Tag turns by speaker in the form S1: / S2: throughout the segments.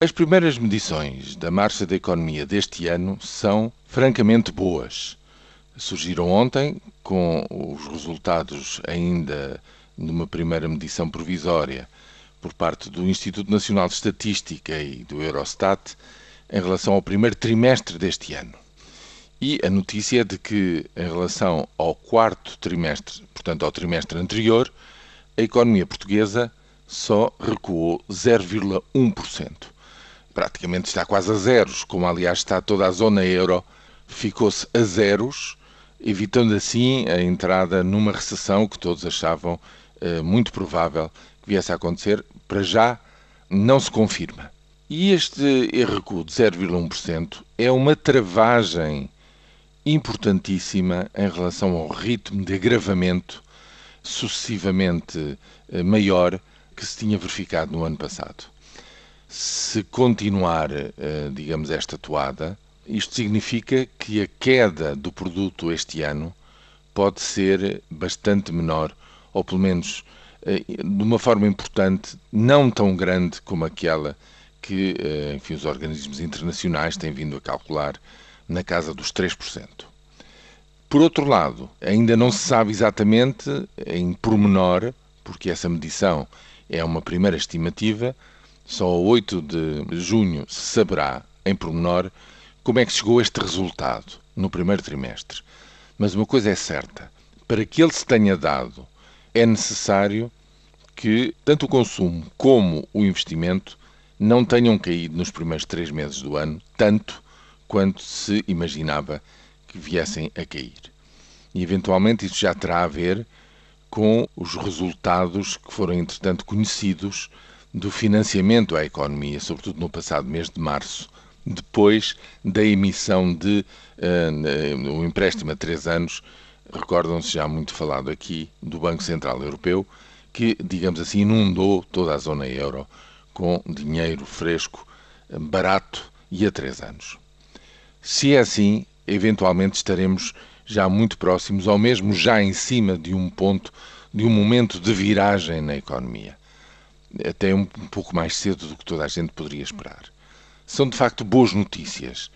S1: As primeiras medições da marcha da economia deste ano são francamente boas. Surgiram ontem com os resultados ainda numa primeira medição provisória por parte do Instituto Nacional de Estatística e do Eurostat em relação ao primeiro trimestre deste ano. E a notícia é de que, em relação ao quarto trimestre, portanto ao trimestre anterior, a economia portuguesa só recuou 0,1% praticamente está quase a zeros, como aliás está toda a zona euro, ficou-se a zeros, evitando assim a entrada numa recessão que todos achavam eh, muito provável que viesse a acontecer. Para já, não se confirma. E este recuo de 0,1% é uma travagem importantíssima em relação ao ritmo de agravamento sucessivamente eh, maior que se tinha verificado no ano passado se continuar, eh, digamos, esta toada, isto significa que a queda do produto este ano pode ser bastante menor, ou pelo menos eh, de uma forma importante, não tão grande como aquela que eh, enfim, os organismos internacionais têm vindo a calcular na casa dos 3%. Por outro lado, ainda não se sabe exatamente em pormenor, porque essa medição é uma primeira estimativa, só a 8 de junho se saberá, em pormenor, como é que chegou este resultado no primeiro trimestre. Mas uma coisa é certa: para que ele se tenha dado, é necessário que tanto o consumo como o investimento não tenham caído nos primeiros três meses do ano, tanto quanto se imaginava que viessem a cair. E eventualmente isso já terá a ver com os resultados que foram, entretanto, conhecidos do financiamento à economia, sobretudo no passado mês de março, depois da emissão de uh, um empréstimo a três anos, recordam-se já muito falado aqui, do Banco Central Europeu, que, digamos assim, inundou toda a zona euro com dinheiro fresco, barato e a três anos. Se é assim, eventualmente estaremos já muito próximos, ou mesmo já em cima de um ponto, de um momento de viragem na economia até um, pouco mais cedo do que toda a gente poderia esperar. São de facto boas notícias,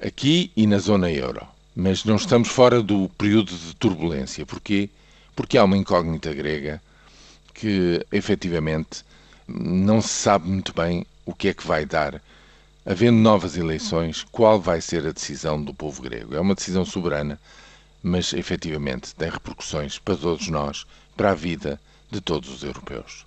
S1: aqui e na zona euro. Mas não estamos fora do período de turbulência. Porquê? Porque há uma incógnita grega que, efetivamente, não se sabe muito bem o que é que vai dar. Havendo novas eleições, qual vai ser a decisão do povo grego? É uma decisão soberana, mas efetivamente tem repercussões para todos nós, para a vida de todos os europeus.